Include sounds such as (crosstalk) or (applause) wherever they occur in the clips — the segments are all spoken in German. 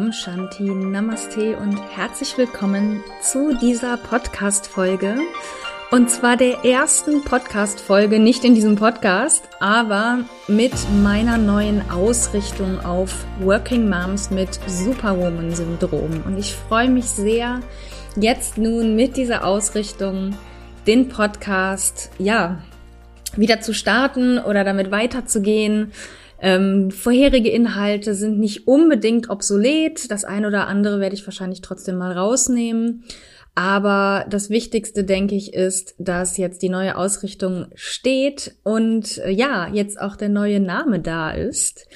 Om Shanti, Namaste und herzlich willkommen zu dieser Podcast-Folge. Und zwar der ersten Podcast-Folge, nicht in diesem Podcast, aber mit meiner neuen Ausrichtung auf Working Moms mit Superwoman-Syndrom. Und ich freue mich sehr, jetzt nun mit dieser Ausrichtung den Podcast, ja, wieder zu starten oder damit weiterzugehen. Ähm, vorherige Inhalte sind nicht unbedingt obsolet. Das eine oder andere werde ich wahrscheinlich trotzdem mal rausnehmen. Aber das Wichtigste, denke ich, ist, dass jetzt die neue Ausrichtung steht und äh, ja, jetzt auch der neue Name da ist.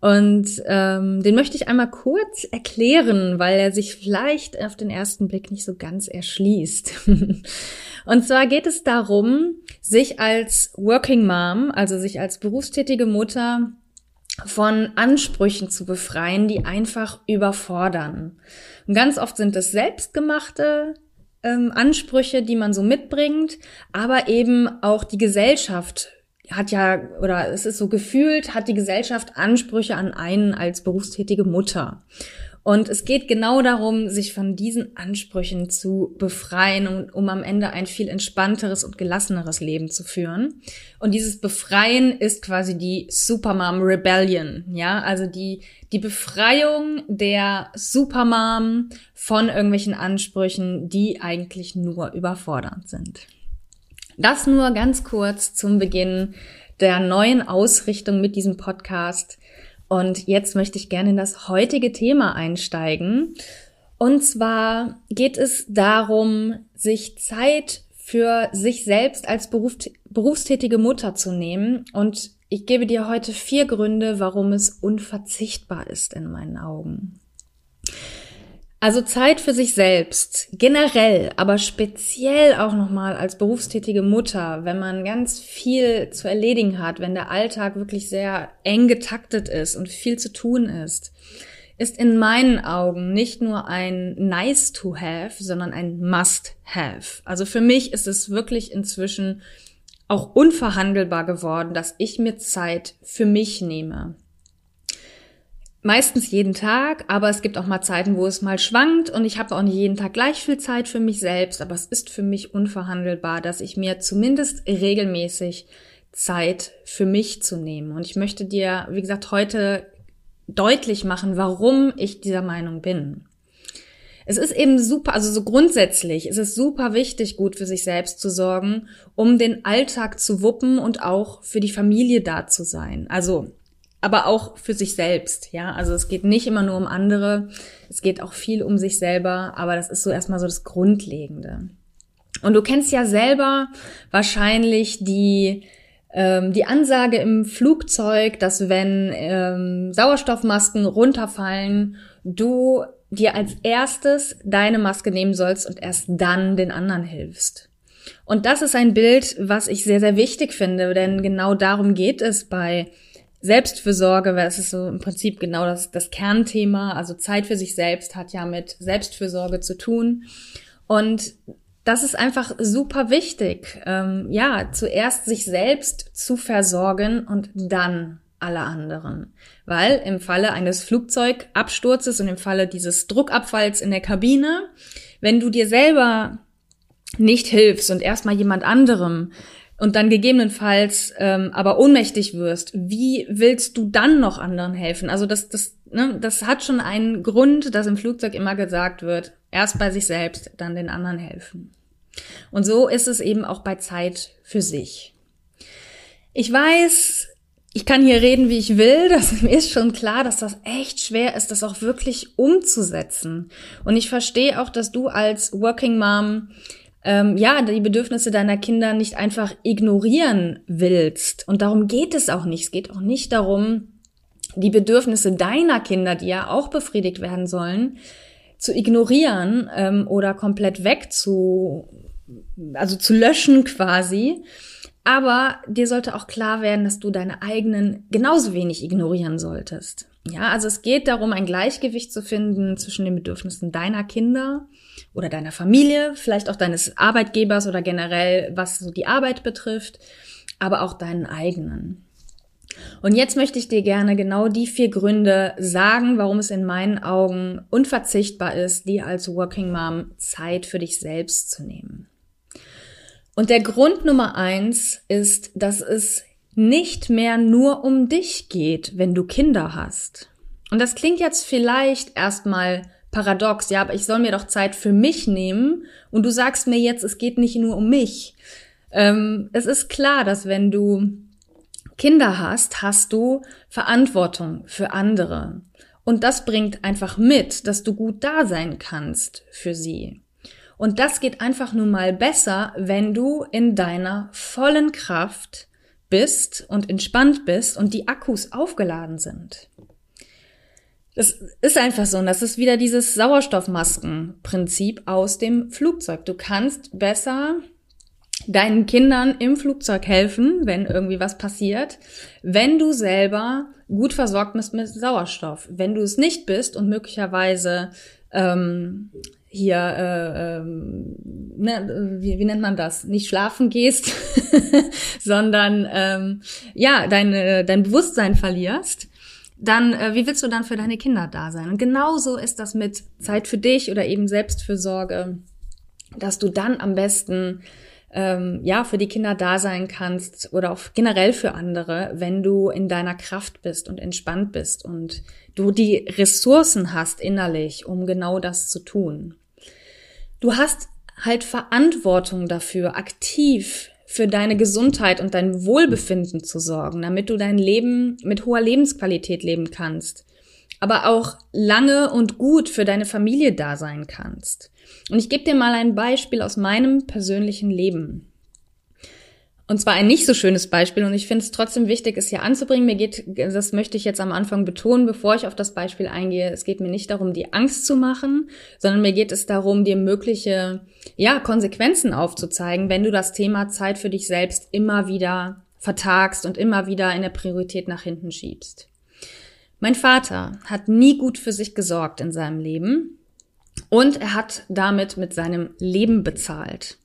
Und ähm, den möchte ich einmal kurz erklären, weil er sich vielleicht auf den ersten Blick nicht so ganz erschließt. (laughs) und zwar geht es darum, sich als Working Mom, also sich als berufstätige Mutter, von Ansprüchen zu befreien, die einfach überfordern. Und ganz oft sind es selbstgemachte ähm, Ansprüche, die man so mitbringt, aber eben auch die Gesellschaft hat ja, oder es ist so gefühlt, hat die Gesellschaft Ansprüche an einen als berufstätige Mutter. Und es geht genau darum, sich von diesen Ansprüchen zu befreien, um, um am Ende ein viel entspannteres und gelasseneres Leben zu führen. Und dieses Befreien ist quasi die Supermom Rebellion, ja, also die, die Befreiung der Supermom von irgendwelchen Ansprüchen, die eigentlich nur überfordernd sind. Das nur ganz kurz zum Beginn der neuen Ausrichtung mit diesem Podcast. Und jetzt möchte ich gerne in das heutige Thema einsteigen. Und zwar geht es darum, sich Zeit für sich selbst als Beruf, berufstätige Mutter zu nehmen. Und ich gebe dir heute vier Gründe, warum es unverzichtbar ist in meinen Augen. Also Zeit für sich selbst, generell, aber speziell auch nochmal als berufstätige Mutter, wenn man ganz viel zu erledigen hat, wenn der Alltag wirklich sehr eng getaktet ist und viel zu tun ist, ist in meinen Augen nicht nur ein nice to have, sondern ein must have. Also für mich ist es wirklich inzwischen auch unverhandelbar geworden, dass ich mir Zeit für mich nehme meistens jeden Tag, aber es gibt auch mal Zeiten, wo es mal schwankt und ich habe auch nicht jeden Tag gleich viel Zeit für mich selbst, aber es ist für mich unverhandelbar, dass ich mir zumindest regelmäßig Zeit für mich zu nehmen. Und ich möchte dir, wie gesagt, heute deutlich machen, warum ich dieser Meinung bin. Es ist eben super, also so grundsätzlich ist es super wichtig, gut für sich selbst zu sorgen, um den Alltag zu wuppen und auch für die Familie da zu sein. Also aber auch für sich selbst, ja. Also es geht nicht immer nur um andere, es geht auch viel um sich selber, aber das ist so erstmal so das Grundlegende. Und du kennst ja selber wahrscheinlich die ähm, die Ansage im Flugzeug, dass wenn ähm, Sauerstoffmasken runterfallen, du dir als erstes deine Maske nehmen sollst und erst dann den anderen hilfst. Und das ist ein Bild, was ich sehr, sehr wichtig finde, denn genau darum geht es bei Selbstfürsorge, weil es ist so im Prinzip genau das, das Kernthema. Also Zeit für sich selbst hat ja mit Selbstfürsorge zu tun. Und das ist einfach super wichtig. Ähm, ja, zuerst sich selbst zu versorgen und dann alle anderen. Weil im Falle eines Flugzeugabsturzes und im Falle dieses Druckabfalls in der Kabine, wenn du dir selber nicht hilfst und erstmal jemand anderem und dann gegebenenfalls ähm, aber ohnmächtig wirst, wie willst du dann noch anderen helfen? Also das, das, ne, das hat schon einen Grund, dass im Flugzeug immer gesagt wird, erst bei sich selbst, dann den anderen helfen. Und so ist es eben auch bei Zeit für sich. Ich weiß, ich kann hier reden, wie ich will. (laughs) Das mir ist schon klar, dass das echt schwer ist, das auch wirklich umzusetzen. Und ich verstehe auch, dass du als Working Mom ähm, ja, die Bedürfnisse deiner Kinder nicht einfach ignorieren willst. Und darum geht es auch nicht. Es geht auch nicht darum, die Bedürfnisse deiner Kinder, die ja auch befriedigt werden sollen, zu ignorieren ähm, oder komplett weg zu, also zu löschen quasi. Aber dir sollte auch klar werden, dass du deine eigenen genauso wenig ignorieren solltest. Ja, also es geht darum, ein Gleichgewicht zu finden zwischen den Bedürfnissen deiner Kinder oder deiner Familie, vielleicht auch deines Arbeitgebers oder generell, was so die Arbeit betrifft, aber auch deinen eigenen. Und jetzt möchte ich dir gerne genau die vier Gründe sagen, warum es in meinen Augen unverzichtbar ist, dir als Working Mom Zeit für dich selbst zu nehmen. Und der Grund Nummer eins ist, dass es nicht mehr nur um dich geht, wenn du Kinder hast. Und das klingt jetzt vielleicht erstmal paradox, ja, aber ich soll mir doch Zeit für mich nehmen und du sagst mir jetzt, es geht nicht nur um mich. Ähm, es ist klar, dass wenn du Kinder hast, hast du Verantwortung für andere. Und das bringt einfach mit, dass du gut da sein kannst für sie. Und das geht einfach nur mal besser, wenn du in deiner vollen Kraft bist und entspannt bist und die Akkus aufgeladen sind. Das ist einfach so. Und das ist wieder dieses Sauerstoffmaskenprinzip aus dem Flugzeug. Du kannst besser deinen Kindern im Flugzeug helfen, wenn irgendwie was passiert, wenn du selber gut versorgt bist mit Sauerstoff. Wenn du es nicht bist und möglicherweise ähm, hier, äh, ähm, ne, wie, wie nennt man das, nicht schlafen gehst, (laughs) sondern ähm, ja, dein, äh, dein Bewusstsein verlierst, dann äh, wie willst du dann für deine Kinder da sein? Und genauso ist das mit Zeit für dich oder eben Selbstfürsorge, dass du dann am besten ähm, ja für die Kinder da sein kannst oder auch generell für andere, wenn du in deiner Kraft bist und entspannt bist und du die Ressourcen hast innerlich, um genau das zu tun. Du hast halt Verantwortung dafür, aktiv für deine Gesundheit und dein Wohlbefinden zu sorgen, damit du dein Leben mit hoher Lebensqualität leben kannst, aber auch lange und gut für deine Familie da sein kannst. Und ich gebe dir mal ein Beispiel aus meinem persönlichen Leben. Und zwar ein nicht so schönes Beispiel und ich finde es trotzdem wichtig, es hier anzubringen. Mir geht, das möchte ich jetzt am Anfang betonen, bevor ich auf das Beispiel eingehe. Es geht mir nicht darum, die Angst zu machen, sondern mir geht es darum, dir mögliche, ja, Konsequenzen aufzuzeigen, wenn du das Thema Zeit für dich selbst immer wieder vertagst und immer wieder in der Priorität nach hinten schiebst. Mein Vater hat nie gut für sich gesorgt in seinem Leben und er hat damit mit seinem Leben bezahlt.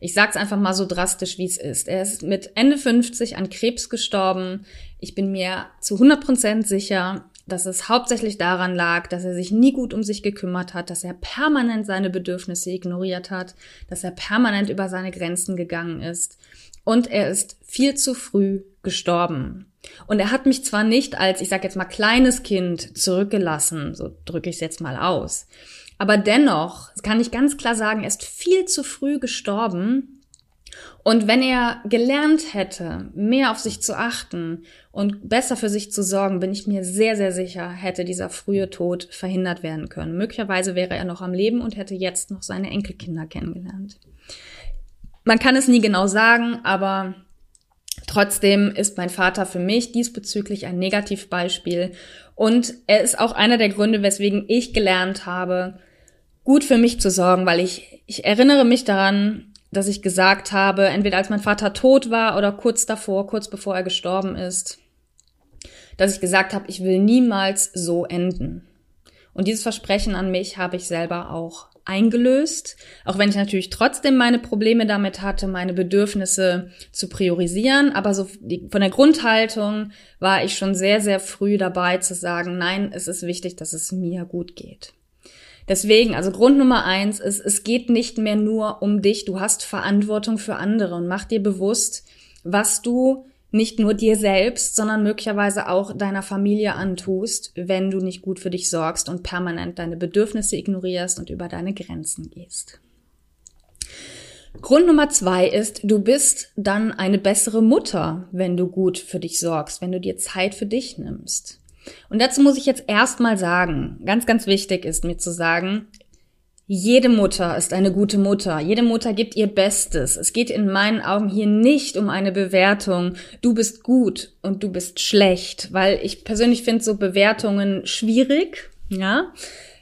Ich sag's einfach mal so drastisch, wie es ist. Er ist mit Ende 50 an Krebs gestorben. Ich bin mir zu 100 Prozent sicher, dass es hauptsächlich daran lag, dass er sich nie gut um sich gekümmert hat, dass er permanent seine Bedürfnisse ignoriert hat, dass er permanent über seine Grenzen gegangen ist. Und er ist viel zu früh gestorben. Und er hat mich zwar nicht als, ich sag jetzt mal, kleines Kind zurückgelassen, so drücke ich es jetzt mal aus. Aber dennoch, kann ich ganz klar sagen, er ist viel zu früh gestorben. Und wenn er gelernt hätte, mehr auf sich zu achten und besser für sich zu sorgen, bin ich mir sehr, sehr sicher, hätte dieser frühe Tod verhindert werden können. Möglicherweise wäre er noch am Leben und hätte jetzt noch seine Enkelkinder kennengelernt. Man kann es nie genau sagen, aber Trotzdem ist mein Vater für mich diesbezüglich ein Negativbeispiel und er ist auch einer der Gründe, weswegen ich gelernt habe, gut für mich zu sorgen, weil ich, ich erinnere mich daran, dass ich gesagt habe, entweder als mein Vater tot war oder kurz davor, kurz bevor er gestorben ist, dass ich gesagt habe, ich will niemals so enden. Und dieses Versprechen an mich habe ich selber auch eingelöst, auch wenn ich natürlich trotzdem meine Probleme damit hatte, meine Bedürfnisse zu priorisieren, aber so die, von der Grundhaltung war ich schon sehr, sehr früh dabei zu sagen, nein, es ist wichtig, dass es mir gut geht. Deswegen, also Grund Nummer eins ist, es geht nicht mehr nur um dich. Du hast Verantwortung für andere und mach dir bewusst, was du nicht nur dir selbst, sondern möglicherweise auch deiner Familie antust, wenn du nicht gut für dich sorgst und permanent deine Bedürfnisse ignorierst und über deine Grenzen gehst. Grund Nummer zwei ist, du bist dann eine bessere Mutter, wenn du gut für dich sorgst, wenn du dir Zeit für dich nimmst. Und dazu muss ich jetzt erstmal sagen, ganz, ganz wichtig ist mir zu sagen, jede Mutter ist eine gute Mutter. Jede Mutter gibt ihr Bestes. Es geht in meinen Augen hier nicht um eine Bewertung, du bist gut und du bist schlecht, weil ich persönlich finde so Bewertungen schwierig, ja.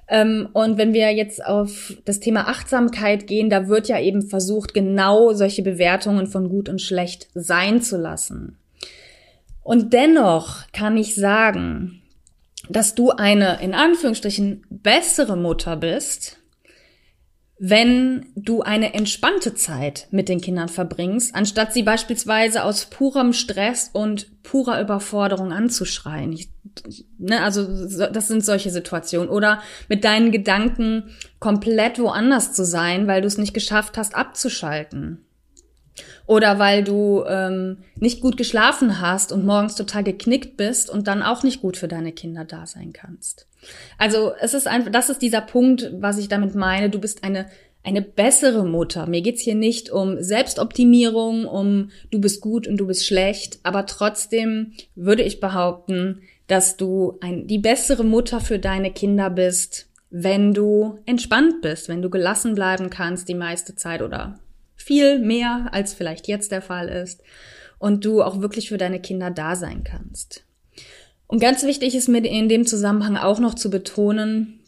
Ähm, und wenn wir jetzt auf das Thema Achtsamkeit gehen, da wird ja eben versucht, genau solche Bewertungen von gut und schlecht sein zu lassen. Und dennoch kann ich sagen, dass du eine in Anführungsstrichen bessere Mutter bist, wenn du eine entspannte Zeit mit den Kindern verbringst, anstatt sie beispielsweise aus purem Stress und purer Überforderung anzuschreien. Ich, ne, also das sind solche Situationen. Oder mit deinen Gedanken komplett woanders zu sein, weil du es nicht geschafft hast, abzuschalten. Oder weil du ähm, nicht gut geschlafen hast und morgens total geknickt bist und dann auch nicht gut für deine Kinder da sein kannst. Also es ist einfach, das ist dieser Punkt, was ich damit meine. Du bist eine eine bessere Mutter. Mir geht's hier nicht um Selbstoptimierung, um du bist gut und du bist schlecht, aber trotzdem würde ich behaupten, dass du ein, die bessere Mutter für deine Kinder bist, wenn du entspannt bist, wenn du gelassen bleiben kannst die meiste Zeit oder viel mehr, als vielleicht jetzt der Fall ist. Und du auch wirklich für deine Kinder da sein kannst. Und ganz wichtig ist mir in dem Zusammenhang auch noch zu betonen,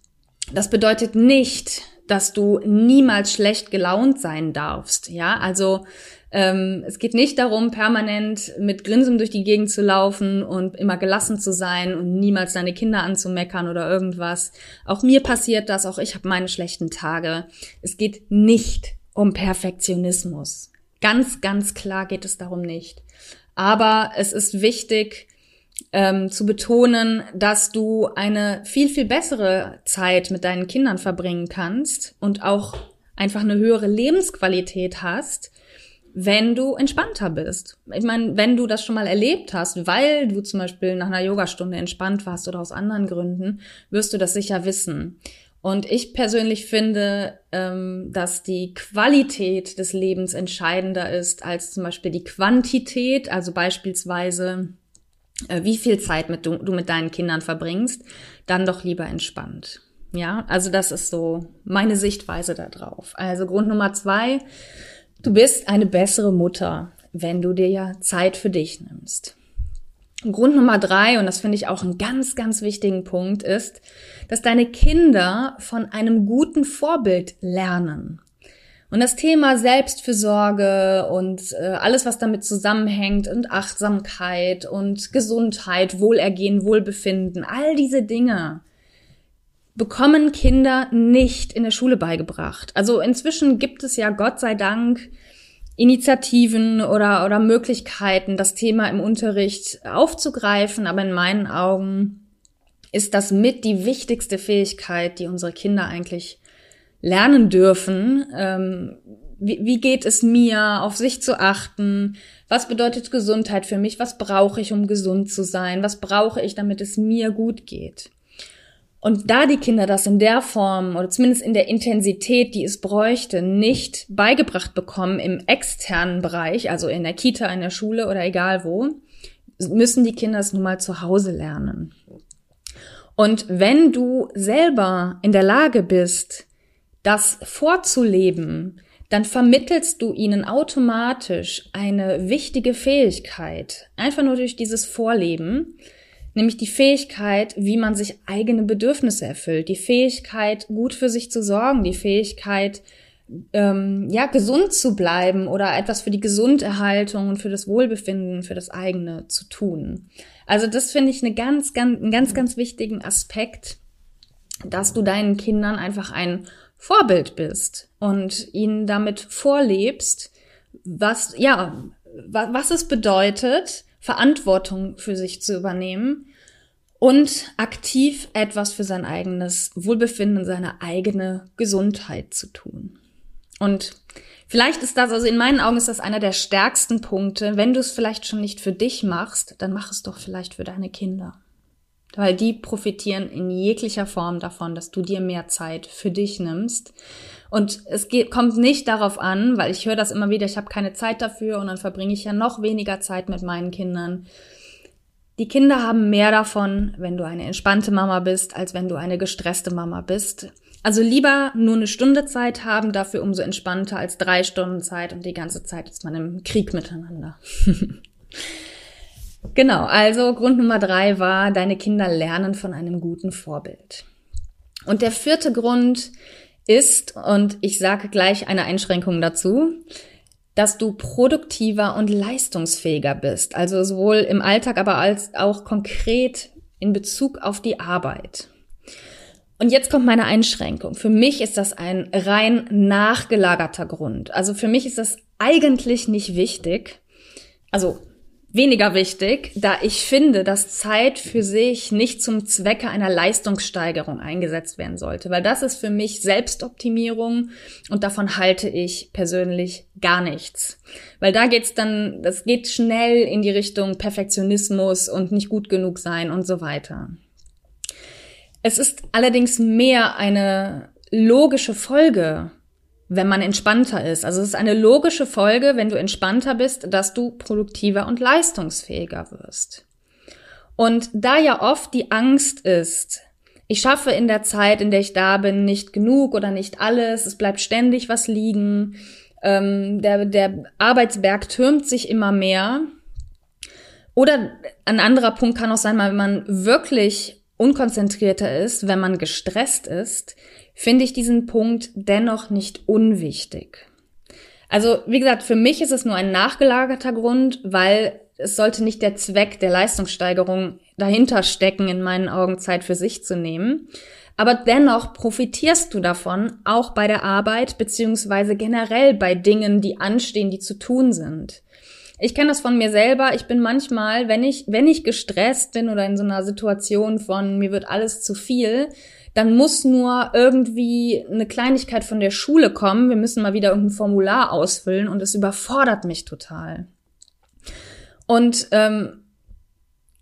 das bedeutet nicht, dass du niemals schlecht gelaunt sein darfst. Ja, also ähm, es geht nicht darum, permanent mit Grinsen durch die Gegend zu laufen und immer gelassen zu sein und niemals deine Kinder anzumeckern oder irgendwas. Auch mir passiert das, auch ich habe meine schlechten Tage. Es geht nicht um Perfektionismus. Ganz, ganz klar geht es darum nicht. Aber es ist wichtig ähm, zu betonen, dass du eine viel, viel bessere Zeit mit deinen Kindern verbringen kannst und auch einfach eine höhere Lebensqualität hast, wenn du entspannter bist. Ich meine, wenn du das schon mal erlebt hast, weil du zum Beispiel nach einer Yogastunde entspannt warst oder aus anderen Gründen, wirst du das sicher wissen. Und ich persönlich finde, ähm, dass die Qualität des Lebens entscheidender ist als zum Beispiel die Quantität. Also beispielsweise, wie viel Zeit mit du, du mit deinen Kindern verbringst, dann doch lieber entspannt. Ja, also das ist so meine Sichtweise da drauf. Also Grund Nummer zwei, du bist eine bessere Mutter, wenn du dir ja Zeit für dich nimmst. Grund Nummer drei, und das finde ich auch einen ganz, ganz wichtigen Punkt, ist, dass deine Kinder von einem guten Vorbild lernen. Und das Thema Selbstfürsorge und äh, alles, was damit zusammenhängt und Achtsamkeit und Gesundheit, Wohlergehen, Wohlbefinden, all diese Dinge bekommen Kinder nicht in der Schule beigebracht. Also inzwischen gibt es ja Gott sei Dank Initiativen oder, oder Möglichkeiten, das Thema im Unterricht aufzugreifen, aber in meinen Augen ist das mit die wichtigste Fähigkeit, die unsere Kinder eigentlich lernen dürfen. Ähm, wie, wie geht es mir, auf sich zu achten? Was bedeutet Gesundheit für mich? Was brauche ich, um gesund zu sein? Was brauche ich, damit es mir gut geht? Und da die Kinder das in der Form oder zumindest in der Intensität, die es bräuchte, nicht beigebracht bekommen im externen Bereich, also in der Kita, in der Schule oder egal wo, müssen die Kinder es nun mal zu Hause lernen. Und wenn du selber in der Lage bist, das vorzuleben, dann vermittelst du ihnen automatisch eine wichtige Fähigkeit, einfach nur durch dieses Vorleben, nämlich die Fähigkeit, wie man sich eigene Bedürfnisse erfüllt, die Fähigkeit, gut für sich zu sorgen, die Fähigkeit, ähm, ja, gesund zu bleiben oder etwas für die Gesunderhaltung und für das Wohlbefinden, für das eigene zu tun. Also das finde ich eine ganz, ganz, einen ganz, ganz wichtigen Aspekt, dass du deinen Kindern einfach ein Vorbild bist und ihnen damit vorlebst, was, ja, was es bedeutet, Verantwortung für sich zu übernehmen und aktiv etwas für sein eigenes Wohlbefinden, seine eigene Gesundheit zu tun. Und vielleicht ist das, also in meinen Augen ist das einer der stärksten Punkte. Wenn du es vielleicht schon nicht für dich machst, dann mach es doch vielleicht für deine Kinder. Weil die profitieren in jeglicher Form davon, dass du dir mehr Zeit für dich nimmst und es geht, kommt nicht darauf an, weil ich höre das immer wieder, ich habe keine Zeit dafür und dann verbringe ich ja noch weniger Zeit mit meinen Kindern. Die Kinder haben mehr davon, wenn du eine entspannte Mama bist, als wenn du eine gestresste Mama bist. Also lieber nur eine Stunde Zeit haben, dafür umso entspannter als drei Stunden Zeit und die ganze Zeit ist man im Krieg miteinander. (laughs) genau, also Grund Nummer drei war, deine Kinder lernen von einem guten Vorbild. Und der vierte Grund ist, und ich sage gleich eine Einschränkung dazu, dass du produktiver und leistungsfähiger bist. Also sowohl im Alltag, aber als auch konkret in Bezug auf die Arbeit. Und jetzt kommt meine Einschränkung. Für mich ist das ein rein nachgelagerter Grund. Also für mich ist das eigentlich nicht wichtig. Also weniger wichtig, da ich finde, dass Zeit für sich nicht zum Zwecke einer Leistungssteigerung eingesetzt werden sollte, weil das ist für mich Selbstoptimierung und davon halte ich persönlich gar nichts. Weil da geht's dann, das geht schnell in die Richtung Perfektionismus und nicht gut genug sein und so weiter. Es ist allerdings mehr eine logische Folge wenn man entspannter ist. Also es ist eine logische Folge, wenn du entspannter bist, dass du produktiver und leistungsfähiger wirst. Und da ja oft die Angst ist, ich schaffe in der Zeit, in der ich da bin, nicht genug oder nicht alles, es bleibt ständig was liegen, ähm, der, der Arbeitsberg türmt sich immer mehr. Oder ein anderer Punkt kann auch sein, wenn man wirklich unkonzentrierter ist, wenn man gestresst ist, finde ich diesen Punkt dennoch nicht unwichtig. Also, wie gesagt, für mich ist es nur ein nachgelagerter Grund, weil es sollte nicht der Zweck der Leistungssteigerung dahinter stecken, in meinen Augen Zeit für sich zu nehmen. Aber dennoch profitierst du davon, auch bei der Arbeit, beziehungsweise generell bei Dingen, die anstehen, die zu tun sind. Ich kenne das von mir selber. Ich bin manchmal, wenn ich, wenn ich gestresst bin oder in so einer Situation von mir wird alles zu viel, dann muss nur irgendwie eine Kleinigkeit von der Schule kommen. Wir müssen mal wieder irgendein Formular ausfüllen und es überfordert mich total. Und ähm,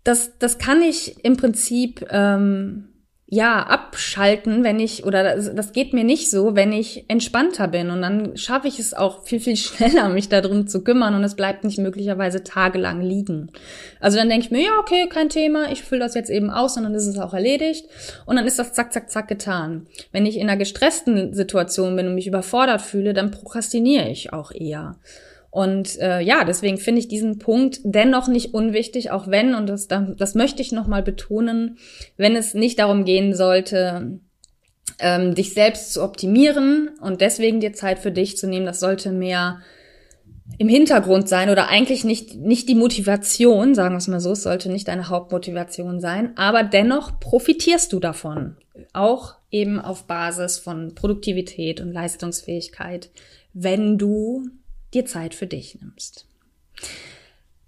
das, das kann ich im Prinzip ähm, ja, abschalten, wenn ich, oder das, das geht mir nicht so, wenn ich entspannter bin. Und dann schaffe ich es auch viel, viel (laughs) schneller, mich darum zu kümmern und es bleibt nicht möglicherweise tagelang liegen. Also dann denke ich mir, ja, okay, kein Thema, ich fülle das jetzt eben aus und dann ist es auch erledigt. Und dann ist das zack, zack, zack getan. Wenn ich in einer gestressten Situation bin und mich überfordert fühle, dann prokrastiniere ich auch eher. Und äh, ja, deswegen finde ich diesen Punkt dennoch nicht unwichtig, auch wenn, und das, das möchte ich nochmal betonen, wenn es nicht darum gehen sollte, ähm, dich selbst zu optimieren und deswegen dir Zeit für dich zu nehmen, das sollte mehr im Hintergrund sein oder eigentlich nicht, nicht die Motivation, sagen wir es mal so, es sollte nicht deine Hauptmotivation sein, aber dennoch profitierst du davon. Auch eben auf Basis von Produktivität und Leistungsfähigkeit, wenn du dir Zeit für dich nimmst.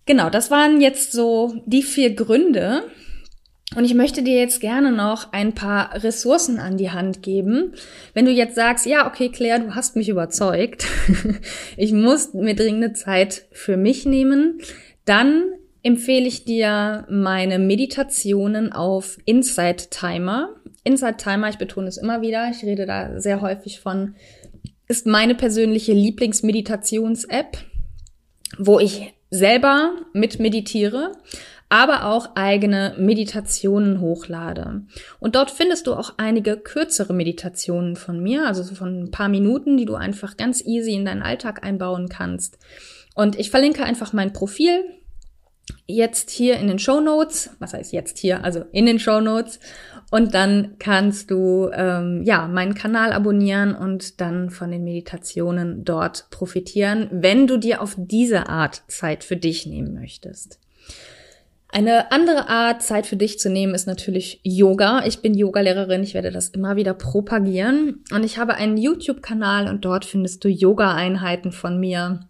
Genau, das waren jetzt so die vier Gründe. Und ich möchte dir jetzt gerne noch ein paar Ressourcen an die Hand geben. Wenn du jetzt sagst, ja, okay, Claire, du hast mich überzeugt, (laughs) ich muss mir dringende Zeit für mich nehmen, dann empfehle ich dir meine Meditationen auf Insight Timer. Insight Timer, ich betone es immer wieder, ich rede da sehr häufig von ist meine persönliche Lieblingsmeditations-App, wo ich selber mit meditiere, aber auch eigene Meditationen hochlade. Und dort findest du auch einige kürzere Meditationen von mir, also so von ein paar Minuten, die du einfach ganz easy in deinen Alltag einbauen kannst. Und ich verlinke einfach mein Profil jetzt hier in den Show Notes. Was heißt jetzt hier? Also in den Show Notes. Und dann kannst du ähm, ja meinen Kanal abonnieren und dann von den Meditationen dort profitieren, wenn du dir auf diese Art Zeit für dich nehmen möchtest. Eine andere Art, Zeit für dich zu nehmen, ist natürlich Yoga. Ich bin Yogalehrerin, ich werde das immer wieder propagieren. Und ich habe einen YouTube-Kanal und dort findest du Yoga-Einheiten von mir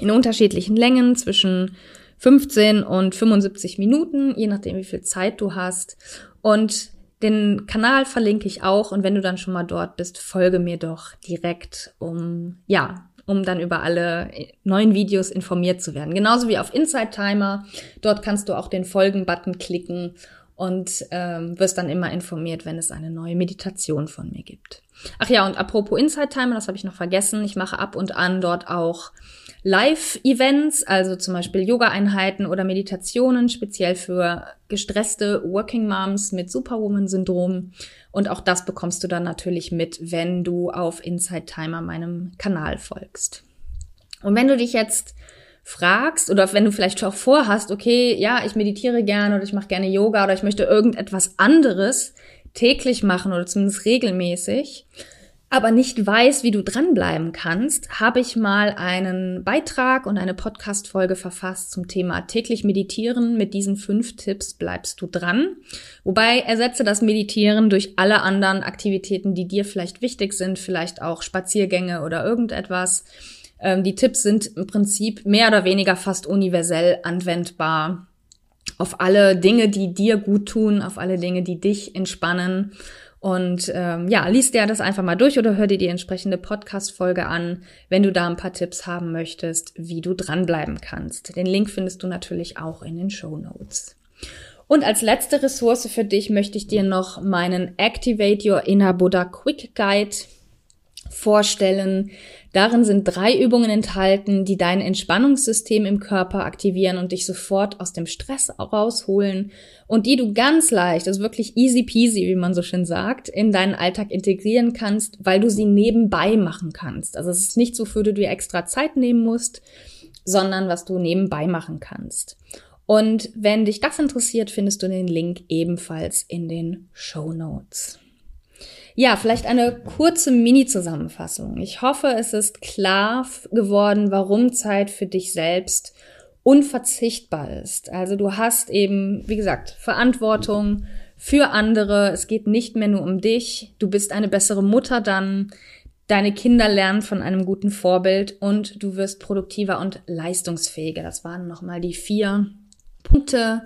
in unterschiedlichen Längen zwischen 15 und 75 Minuten, je nachdem, wie viel Zeit du hast. Und den Kanal verlinke ich auch und wenn du dann schon mal dort bist, folge mir doch direkt, um ja, um dann über alle neuen Videos informiert zu werden. Genauso wie auf Inside Timer. Dort kannst du auch den Folgen-Button klicken und ähm, wirst dann immer informiert, wenn es eine neue Meditation von mir gibt. Ach ja, und apropos Inside Timer, das habe ich noch vergessen. Ich mache ab und an dort auch Live-Events, also zum Beispiel Yoga-Einheiten oder Meditationen, speziell für gestresste Working Moms mit Superwoman-Syndrom. Und auch das bekommst du dann natürlich mit, wenn du auf Inside Timer meinem Kanal folgst. Und wenn du dich jetzt fragst oder wenn du vielleicht auch vorhast, okay, ja, ich meditiere gerne oder ich mache gerne Yoga oder ich möchte irgendetwas anderes täglich machen oder zumindest regelmäßig, aber nicht weiß, wie du dranbleiben kannst, habe ich mal einen Beitrag und eine Podcast-Folge verfasst zum Thema täglich meditieren. Mit diesen fünf Tipps bleibst du dran. Wobei ersetze das Meditieren durch alle anderen Aktivitäten, die dir vielleicht wichtig sind, vielleicht auch Spaziergänge oder irgendetwas. Ähm, die Tipps sind im Prinzip mehr oder weniger fast universell anwendbar auf alle Dinge, die dir gut tun, auf alle Dinge, die dich entspannen und ähm, ja, liest dir das einfach mal durch oder hör dir die entsprechende Podcast-Folge an, wenn du da ein paar Tipps haben möchtest, wie du dranbleiben kannst. Den Link findest du natürlich auch in den Show Notes. Und als letzte Ressource für dich möchte ich dir noch meinen Activate Your Inner Buddha Quick Guide vorstellen. Darin sind drei Übungen enthalten, die dein Entspannungssystem im Körper aktivieren und dich sofort aus dem Stress rausholen und die du ganz leicht, also wirklich easy peasy, wie man so schön sagt, in deinen Alltag integrieren kannst, weil du sie nebenbei machen kannst. Also es ist nicht so, für du dir extra Zeit nehmen musst, sondern was du nebenbei machen kannst. Und wenn dich das interessiert, findest du den Link ebenfalls in den Show Notes. Ja, vielleicht eine kurze Mini-Zusammenfassung. Ich hoffe, es ist klar geworden, warum Zeit für dich selbst unverzichtbar ist. Also du hast eben, wie gesagt, Verantwortung für andere. Es geht nicht mehr nur um dich. Du bist eine bessere Mutter dann. Deine Kinder lernen von einem guten Vorbild und du wirst produktiver und leistungsfähiger. Das waren nochmal die vier Punkte,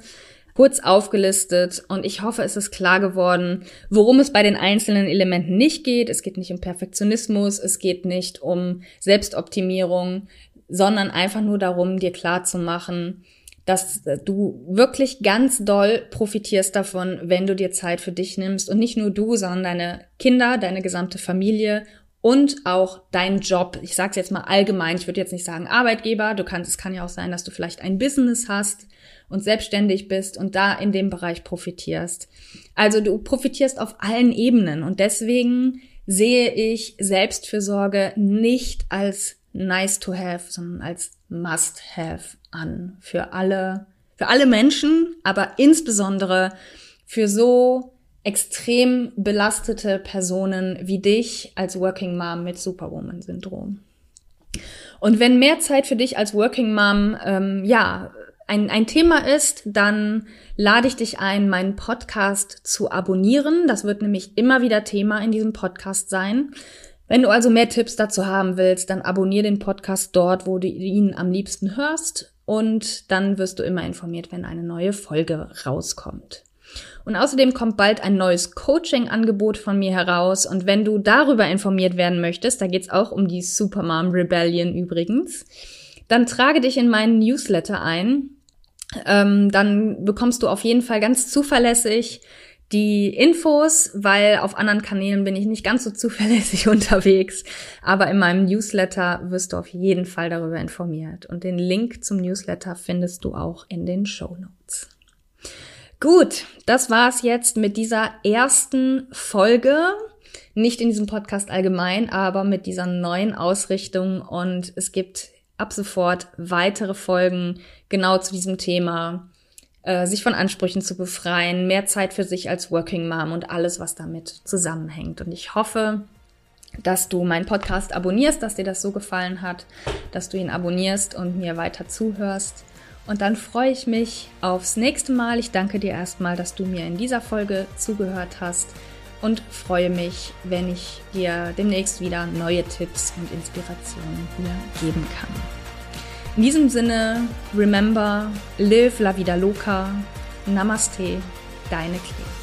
kurz aufgelistet und ich hoffe, es ist klar geworden, worum es bei den einzelnen Elementen nicht geht. Es geht nicht um Perfektionismus, es geht nicht um Selbstoptimierung, sondern einfach nur darum, dir klar zu machen, dass du wirklich ganz doll profitierst davon, wenn du dir Zeit für dich nimmst und nicht nur du, sondern deine Kinder, deine gesamte Familie und auch dein Job. Ich sage es jetzt mal allgemein, ich würde jetzt nicht sagen Arbeitgeber, du kannst, es kann ja auch sein, dass du vielleicht ein Business hast, und selbstständig bist und da in dem Bereich profitierst. Also du profitierst auf allen Ebenen und deswegen sehe ich Selbstfürsorge nicht als nice to have, sondern als must have an für alle, für alle Menschen, aber insbesondere für so extrem belastete Personen wie dich als Working Mom mit Superwoman-Syndrom. Und wenn mehr Zeit für dich als Working Mom, ähm, ja, ein, ein Thema ist, dann lade ich dich ein, meinen Podcast zu abonnieren. Das wird nämlich immer wieder Thema in diesem Podcast sein. Wenn du also mehr Tipps dazu haben willst, dann abonniere den Podcast dort, wo du ihn am liebsten hörst und dann wirst du immer informiert, wenn eine neue Folge rauskommt. Und außerdem kommt bald ein neues Coaching-Angebot von mir heraus. Und wenn du darüber informiert werden möchtest, da geht's auch um die Supermom Rebellion übrigens, dann trage dich in meinen Newsletter ein ähm, dann bekommst du auf jeden Fall ganz zuverlässig die Infos, weil auf anderen Kanälen bin ich nicht ganz so (laughs) zuverlässig unterwegs. Aber in meinem Newsletter wirst du auf jeden Fall darüber informiert. Und den Link zum Newsletter findest du auch in den Show Notes. Gut, das war's jetzt mit dieser ersten Folge. Nicht in diesem Podcast allgemein, aber mit dieser neuen Ausrichtung. Und es gibt ab sofort weitere Folgen genau zu diesem Thema, äh, sich von Ansprüchen zu befreien, mehr Zeit für sich als Working Mom und alles, was damit zusammenhängt. Und ich hoffe, dass du meinen Podcast abonnierst, dass dir das so gefallen hat, dass du ihn abonnierst und mir weiter zuhörst. Und dann freue ich mich aufs nächste Mal. Ich danke dir erstmal, dass du mir in dieser Folge zugehört hast und freue mich, wenn ich dir demnächst wieder neue Tipps und Inspirationen hier geben kann. In diesem Sinne, remember, live la vida loca. Namaste, deine Klee.